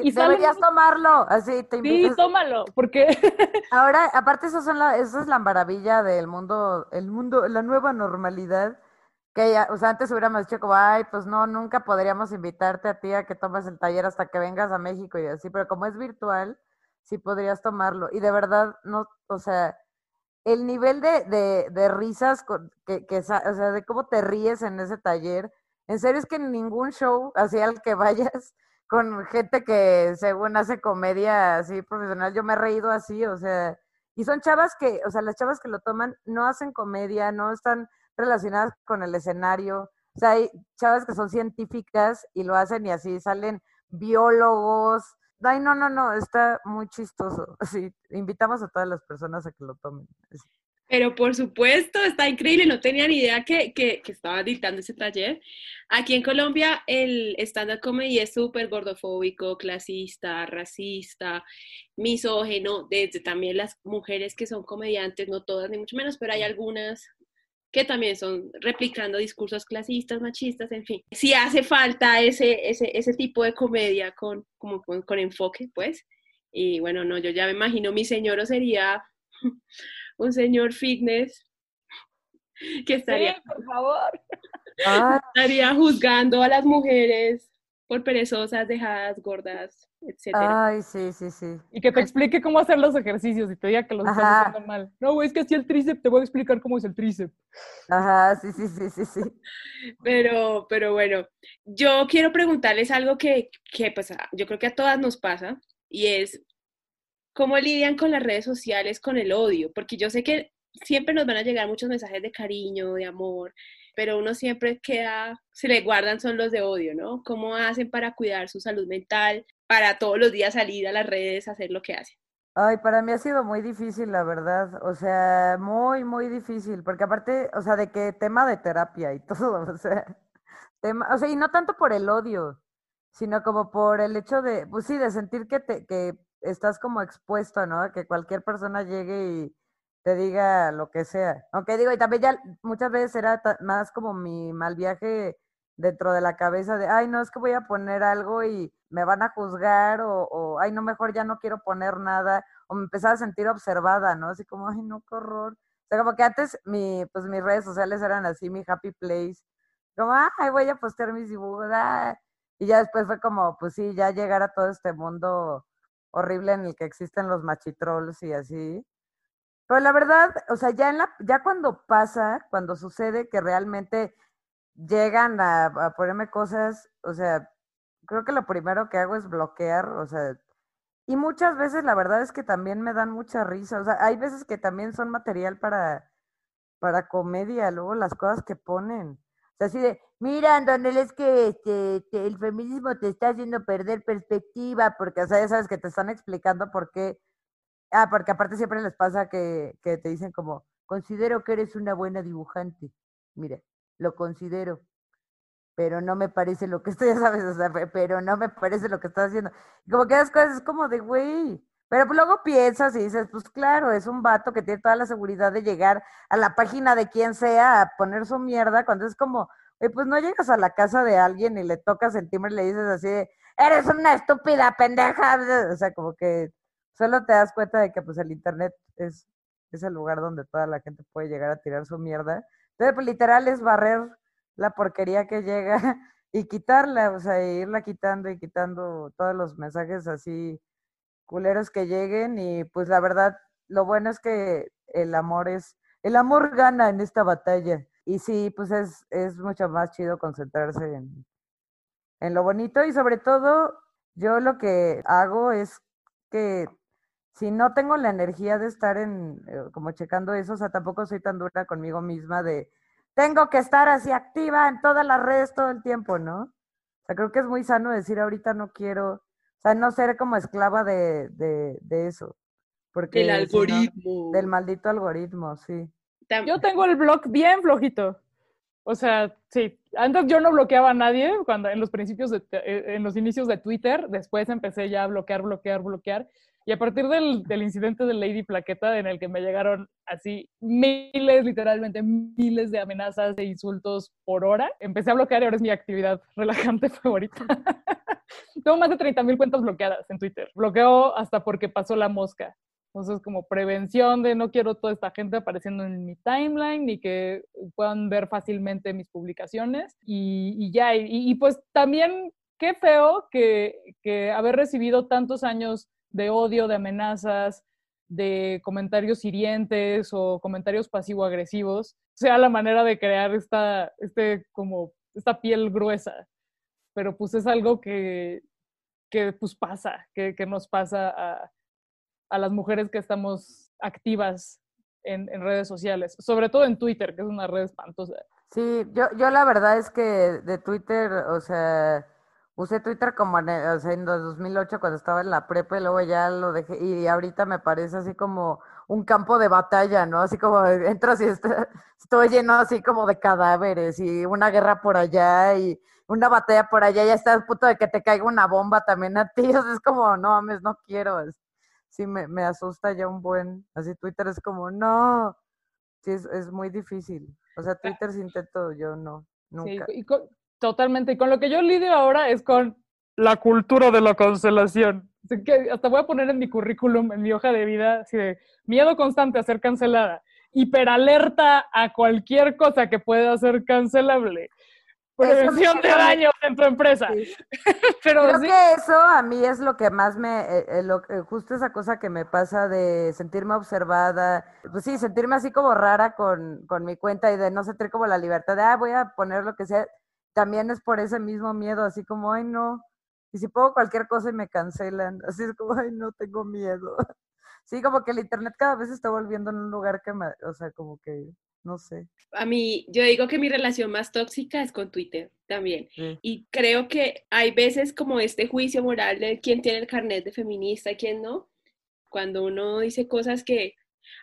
Y deberías tomarlo, así te Sí, tómalo, porque... Ahora, aparte eso, son la, eso es la maravilla del mundo, el mundo, la nueva normalidad, que ya, o sea, antes hubiéramos dicho como, ay, pues no, nunca podríamos invitarte a ti a que tomes el taller hasta que vengas a México y así, pero como es virtual, sí podrías tomarlo. Y de verdad, no, o sea, el nivel de, de, de risas que, que, o sea, de cómo te ríes en ese taller, en serio es que ningún show hacia el que vayas con gente que según hace comedia así profesional, yo me he reído así, o sea, y son chavas que, o sea, las chavas que lo toman no hacen comedia, no están relacionadas con el escenario, o sea, hay chavas que son científicas y lo hacen y así salen biólogos. Ay, no, no, no, está muy chistoso. Sí, invitamos a todas las personas a que lo tomen. Pero por supuesto, está increíble, no tenía ni idea que, que, que estaba dictando ese taller. Aquí en Colombia el stand-up comedy es súper gordofóbico, clasista, racista, misógeno, desde también las mujeres que son comediantes, no todas ni mucho menos, pero hay algunas que también son replicando discursos clasistas, machistas, en fin. Si hace falta ese, ese, ese tipo de comedia con, como con, con enfoque, pues. Y bueno, no, yo ya me imagino, mi señor sería un señor fitness que estaría, Sí, por favor. Ah, estaría juzgando a las mujeres por perezosas, dejadas, gordas, etcétera. ay, sí, sí, sí. Y que te explique cómo hacer los ejercicios y te diga que los estás Ajá. haciendo mal. No, güey, es que así el tríceps, te voy a explicar cómo es el tríceps. Ajá, sí, sí, sí, sí, sí. Pero, pero bueno, yo quiero preguntarles algo que, que pues yo creo que a todas nos pasa y es cómo lidian con las redes sociales, con el odio, porque yo sé que siempre nos van a llegar muchos mensajes de cariño, de amor, pero uno siempre queda, se le guardan son los de odio, ¿no? ¿Cómo hacen para cuidar su salud mental, para todos los días salir a las redes, hacer lo que hacen? Ay, para mí ha sido muy difícil, la verdad. O sea, muy, muy difícil. Porque aparte, o sea, de que tema de terapia y todo, o sea, tema, o sea, y no tanto por el odio, sino como por el hecho de, pues sí, de sentir que te, que estás como expuesto, ¿no? Que cualquier persona llegue y te diga lo que sea. Aunque digo, y también ya muchas veces era más como mi mal viaje dentro de la cabeza de, ay, no, es que voy a poner algo y me van a juzgar o, o, ay, no, mejor ya no quiero poner nada, o me empezaba a sentir observada, ¿no? Así como, ay, no, qué horror. O sea, como que antes mi, pues mis redes sociales eran así, mi happy place, como, ay, voy a postear mis dibujos, ah", y ya después fue como, pues sí, ya llegar a todo este mundo horrible en el que existen los machitrolls y así. Pero la verdad, o sea, ya en la, ya cuando pasa, cuando sucede que realmente llegan a, a ponerme cosas, o sea, creo que lo primero que hago es bloquear, o sea, y muchas veces la verdad es que también me dan mucha risa, o sea, hay veces que también son material para, para comedia, luego las cosas que ponen. Así de, mira, Antonel, es que este, te- el feminismo te está haciendo perder perspectiva, porque, o sea, ya sabes que te están explicando por qué. Ah, porque aparte siempre les pasa que, te dicen como, considero que eres una buena dibujante. Mira, lo considero, pero no me parece lo que estoy, ya sabes, o sea, pe- pero no me parece lo que estás haciendo. Como que las cosas es como de, güey. Pero pues luego piensas y dices, pues claro, es un vato que tiene toda la seguridad de llegar a la página de quien sea a poner su mierda, cuando es como, "Güey, pues no llegas a la casa de alguien y le tocas el timbre y le dices así, de, eres una estúpida pendeja. O sea, como que solo te das cuenta de que pues el internet es, es el lugar donde toda la gente puede llegar a tirar su mierda. Entonces, pues literal es barrer la porquería que llega y quitarla, o sea, e irla quitando y quitando todos los mensajes así culeros que lleguen y pues la verdad, lo bueno es que el amor es, el amor gana en esta batalla. Y sí, pues es, es mucho más chido concentrarse en, en lo bonito y sobre todo yo lo que hago es que si no tengo la energía de estar en, eh, como checando eso, o sea, tampoco soy tan dura conmigo misma de, tengo que estar así activa en todas las redes todo el tiempo, ¿no? O sea, creo que es muy sano decir ahorita no quiero, o sea, no ser como esclava de, de, de eso. Porque El si no- algoritmo. del maldito algoritmo, sí. Yo tengo el blog bien flojito. O sea, sí. Antes yo no bloqueaba a nadie cuando en los principios de, eh, en los inicios de Twitter. Después empecé ya a bloquear, bloquear, bloquear. Y a partir del, del incidente de Lady Plaqueta, en el que me llegaron así miles, literalmente miles de amenazas e insultos por hora, empecé a bloquear y ahora es mi actividad relajante favorita. Tengo más de 30 mil cuentas bloqueadas en Twitter. Bloqueo hasta porque pasó la mosca. Entonces, como prevención de no quiero toda esta gente apareciendo en mi timeline ni que puedan ver fácilmente mis publicaciones. Y, y ya, y, y, pues también qué feo que, que haber recibido tantos años de odio, de amenazas, de comentarios hirientes o comentarios pasivo-agresivos sea la manera de crear esta, este, como, esta piel gruesa. Pero pues es algo que, que pues pasa, que, que nos pasa a, a las mujeres que estamos activas en, en, redes sociales, sobre todo en Twitter, que es una red espantosa. Sí, yo, yo la verdad es que de Twitter, o sea, usé Twitter como en, o sea, en 2008 cuando estaba en la prepa y luego ya lo dejé y ahorita me parece así como un campo de batalla, ¿no? Así como entras y está, todo lleno así como de cadáveres y una guerra por allá y una batalla por allá, ya estás a punto de que te caiga una bomba también a ti, o sea, es como, no mames, no quiero, sí me, me asusta ya un buen, así Twitter es como, no, sí, es, es muy difícil, o sea, Twitter sí intento, yo no, nunca. Sí, y con- totalmente, y con lo que yo lidio ahora es con la cultura de la cancelación. Así que hasta voy a poner en mi currículum, en mi hoja de vida, así de miedo constante a ser cancelada, hiperalerta a cualquier cosa que pueda ser cancelable, prevención de eso daños en tu empresa. Sí. Pero Creo sí, que eso a mí es lo que más me, eh, eh, lo- eh, justo esa cosa que me pasa de sentirme observada, pues sí, sentirme así como rara con, con mi cuenta y de no sentir como la libertad de, ah, voy a poner lo que sea, también es por ese mismo miedo, así como, ay, no, y si pongo cualquier cosa y me cancelan, así es como, ay, no, tengo miedo. Sí, como que el internet cada vez se está volviendo en un lugar que me, o sea, como que, no sé. A mí, yo digo que mi relación más tóxica es con Twitter también. sí. Y creo que hay veces como este juicio moral de quién tiene el carnet de feminista y quién no. Cuando uno dice cosas que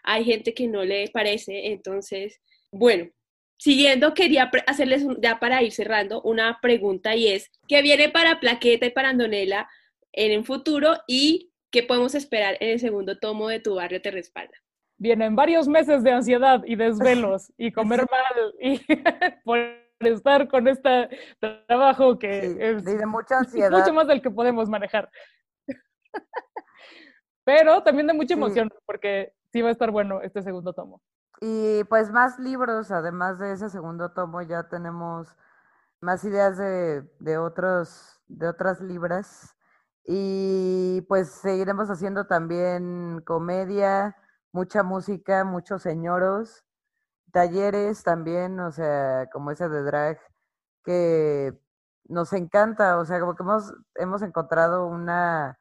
hay gente que no le parece. Entonces, bueno, siguiendo, quería hacerles un- ya para ir cerrando una pregunta y es, ¿qué viene para Plaqueta y para Andonela en el futuro y qué podemos esperar en el segundo tomo de Tu Barrio Te Respalda? vienen varios meses de ansiedad y desvelos y comer mal y por estar con este trabajo que Sí, es de mucha ansiedad. mucho más del que podemos manejar. Pero también de mucha Sí. emoción, porque sí va a estar bueno este segundo tomo. Y pues más libros, además de ese segundo tomo, ya tenemos más ideas de, de otros, de otras libras. Y pues seguiremos haciendo también comedia, mucha música, muchos señoros, talleres también, o sea, como ese de drag, que nos encanta, o sea, como que hemos, hemos encontrado una,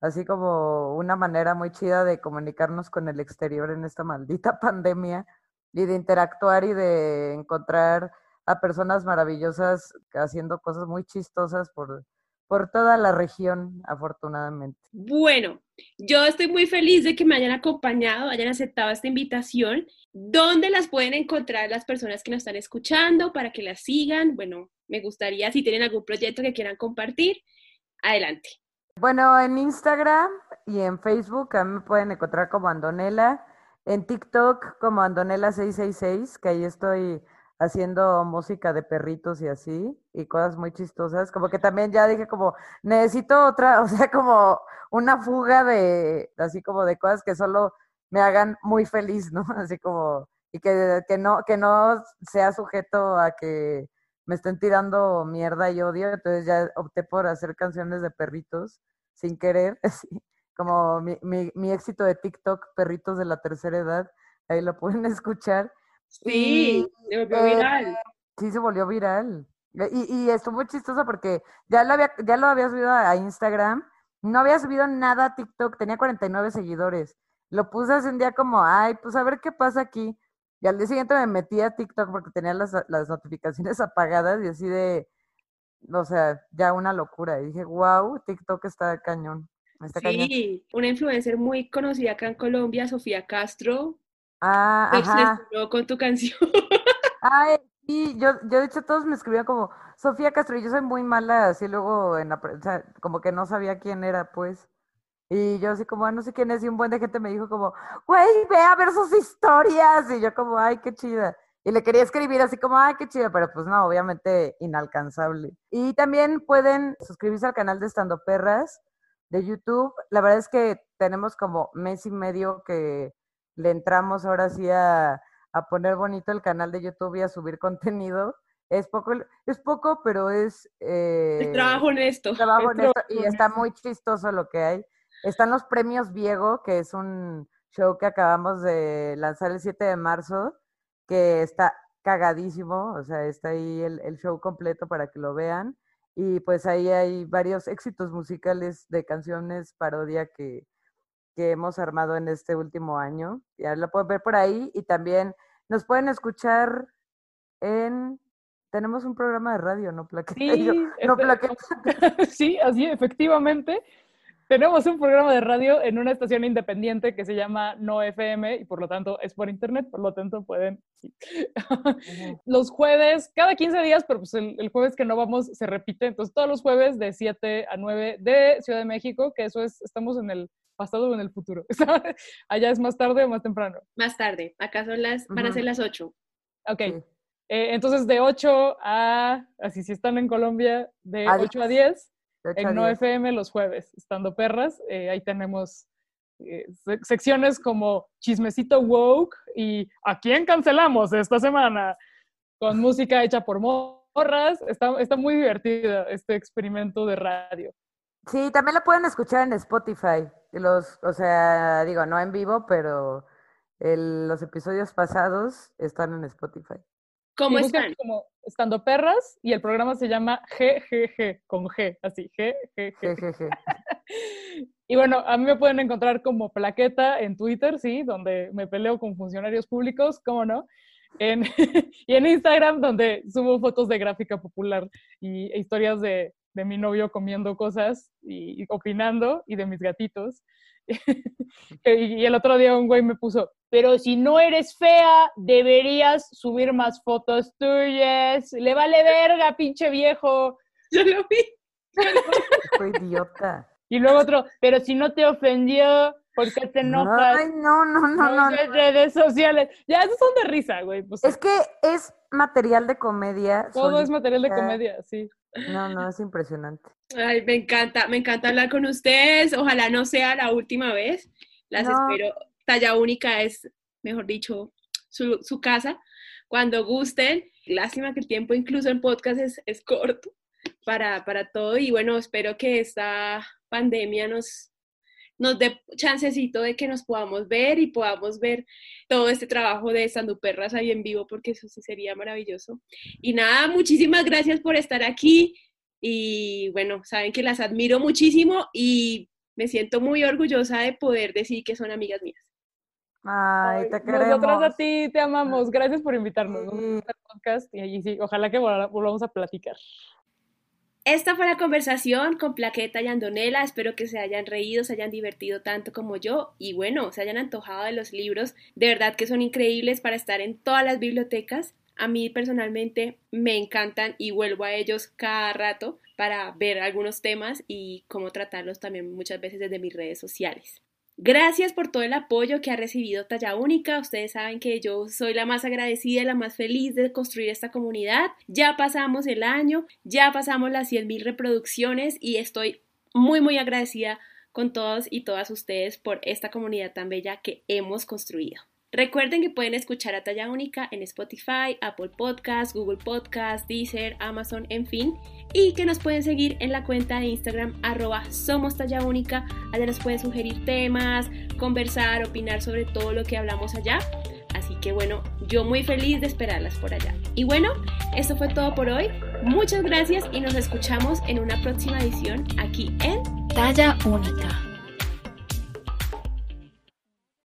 así como una manera muy chida de comunicarnos con el exterior en esta maldita pandemia y de interactuar y de encontrar a personas maravillosas haciendo cosas muy chistosas por, por toda la región, afortunadamente. Bueno, yo estoy muy feliz de que me hayan acompañado, hayan aceptado esta invitación. ¿Dónde las pueden encontrar las personas que nos están escuchando para que las sigan? Bueno, me gustaría, si tienen algún proyecto que quieran compartir, adelante. Bueno, en Instagram y en Facebook a me pueden encontrar como Andonela, en TikTok como Andonela666, que ahí estoy haciendo música de perritos y así, y cosas muy chistosas. Como que también ya dije como, necesito otra, o sea, como una fuga de, así como de cosas que solo me hagan muy feliz, ¿no? Así como, y que no, que no sea sujeto a que me estén tirando mierda y odio, entonces ya opté por hacer canciones de perritos sin querer, así, como mi, mi, mi éxito de TikTok, Perritos de la Tercera Edad, ahí lo pueden escuchar. Sí, se volvió eh, viral. Sí, se volvió viral. Y, y estuvo muy chistoso porque ya lo había, ya lo había subido a Instagram, no había subido nada a TikTok, tenía 49 seguidores. Lo puse hace un día como, ay, pues a ver qué pasa aquí. Y al día siguiente me metí a TikTok porque tenía las, las notificaciones apagadas y así de, o sea, ya una locura. Y dije, wow, TikTok está cañón. Está cañón. Sí, una influencer muy conocida acá en Colombia, Sofía Castro, Ah, ajá. con tu canción. Ay, sí, yo, yo de hecho todos me escribían como Sofía Castro y yo soy muy mala, así luego en la, o sea, como que no sabía quién era, pues. Y yo así como, ah, no sé quién es, y un buen de gente me dijo como, güey, ve a ver sus historias. Y yo como, ay, qué chida. Y le quería escribir así como, ay, qué chida, pero pues no, obviamente inalcanzable. Y también pueden suscribirse al canal de Estando Perras de YouTube. La verdad es que tenemos como mes y medio que le entramos ahora sí a, a poner bonito el canal de YouTube y a subir contenido. Es poco, es poco, pero es... eh, El trabajo honesto. trabajo Es honesto y está muy chistoso lo que hay. Están los premios Viego, que es un show que acabamos de lanzar el 7 de marzo, que está cagadísimo, o sea, está ahí el, el show completo para que lo vean. Y pues ahí hay varios éxitos musicales de canciones parodia que, que hemos armado en este último año. Ya lo pueden ver por ahí y también nos pueden escuchar en... Tenemos un programa de radio, ¿no? Plaqueta. Yo, Sí, no, Plaqueta. sí, así efectivamente. Tenemos un programa de radio en una estación independiente que se llama No FM y por lo tanto es por internet, por lo tanto pueden... los jueves, cada 15 días, pero pues el, el, jueves que no vamos se repite, entonces todos los jueves de 7 a 9 de Ciudad de México, que eso es, estamos en el pasado o en el futuro. Allá es más tarde o más temprano. Más tarde, acá son las, van a ser las 8. Ok. Eh, entonces, de 8 a, así si están en Colombia, de 8 a 10, en No FM los jueves, estando perras, eh, ahí tenemos eh, secciones como Chismecito Woke y ¿A quién cancelamos esta semana? Con música hecha por morras. Está, está muy divertida este experimento de radio. Sí, también la pueden escuchar en Spotify. Los, o sea, digo, no en vivo, pero los episodios pasados están en Spotify. ¿Cómo están? Como Estando Perras y el programa se llama GGG, con G, así, GGG. y bueno, a mí me pueden encontrar como Plaqueta en Twitter, sí, donde me peleo con funcionarios públicos, ¿cómo no? En, y en Instagram, donde subo fotos de gráfica popular y e historias de, de mi novio comiendo cosas y, opinando y de mis gatitos. y, el otro día un güey me puso, pero si no eres fea, deberías subir más fotos tuyas. Le vale verga, pinche viejo. Yo lo vi. Fue idiota. Y luego otro, pero si no te ofendió, ¿por qué te enojas? Ay, no, no, no, no. no. redes sociales. Ya, esos son de risa, güey. Pues, es que es material de comedia. Todo es material de comedia, sí. No, no, es impresionante. Ay, me encanta, me encanta hablar con ustedes. Ojalá no sea la última vez. Las espero. Talla única es, mejor dicho, su, su, casa. Cuando gusten. Lástima que el tiempo incluso en podcast es, es corto para, para todo. Y bueno, espero que esta pandemia nos, nos dé chancecito de que nos podamos ver y podamos ver todo este trabajo de Perras ahí en vivo, porque eso sí sería maravilloso. Y nada, muchísimas gracias por estar aquí y bueno, saben que las admiro muchísimo y me siento muy orgullosa de poder decir que son amigas mías. Ay, te queremos. Nosotros a ti te amamos. Gracias por invitarnos a podcast y allí sí, ojalá que volvamos a platicar. Esta fue la conversación con Plaqueta y Andonela. Espero que se hayan reído, se hayan divertido tanto como yo y bueno, se hayan antojado de los libros. De verdad que son increíbles para estar en todas las bibliotecas. A mí personalmente me encantan y vuelvo a ellos cada rato para ver algunos temas y cómo tratarlos también muchas veces desde mis redes sociales. Gracias por todo el apoyo que ha recibido Talla Única. Ustedes saben que yo soy la más agradecida y la más feliz de construir esta comunidad. Ya pasamos el año, ya pasamos las 100.000 reproducciones y estoy muy, muy agradecida con todos y todas ustedes por esta comunidad tan bella que hemos construido. Recuerden que pueden escuchar a Talla Única en Spotify, Apple Podcasts, Google Podcasts, Deezer, Amazon, en fin, y que nos pueden seguir en la cuenta de Instagram arroba Somos Talla Única. Allá nos pueden sugerir temas, conversar, opinar sobre todo lo que hablamos allá. Así que bueno, yo muy feliz de esperarlas por allá. Y bueno, eso fue todo por hoy. Muchas gracias y nos escuchamos en una próxima edición aquí en Talla Única.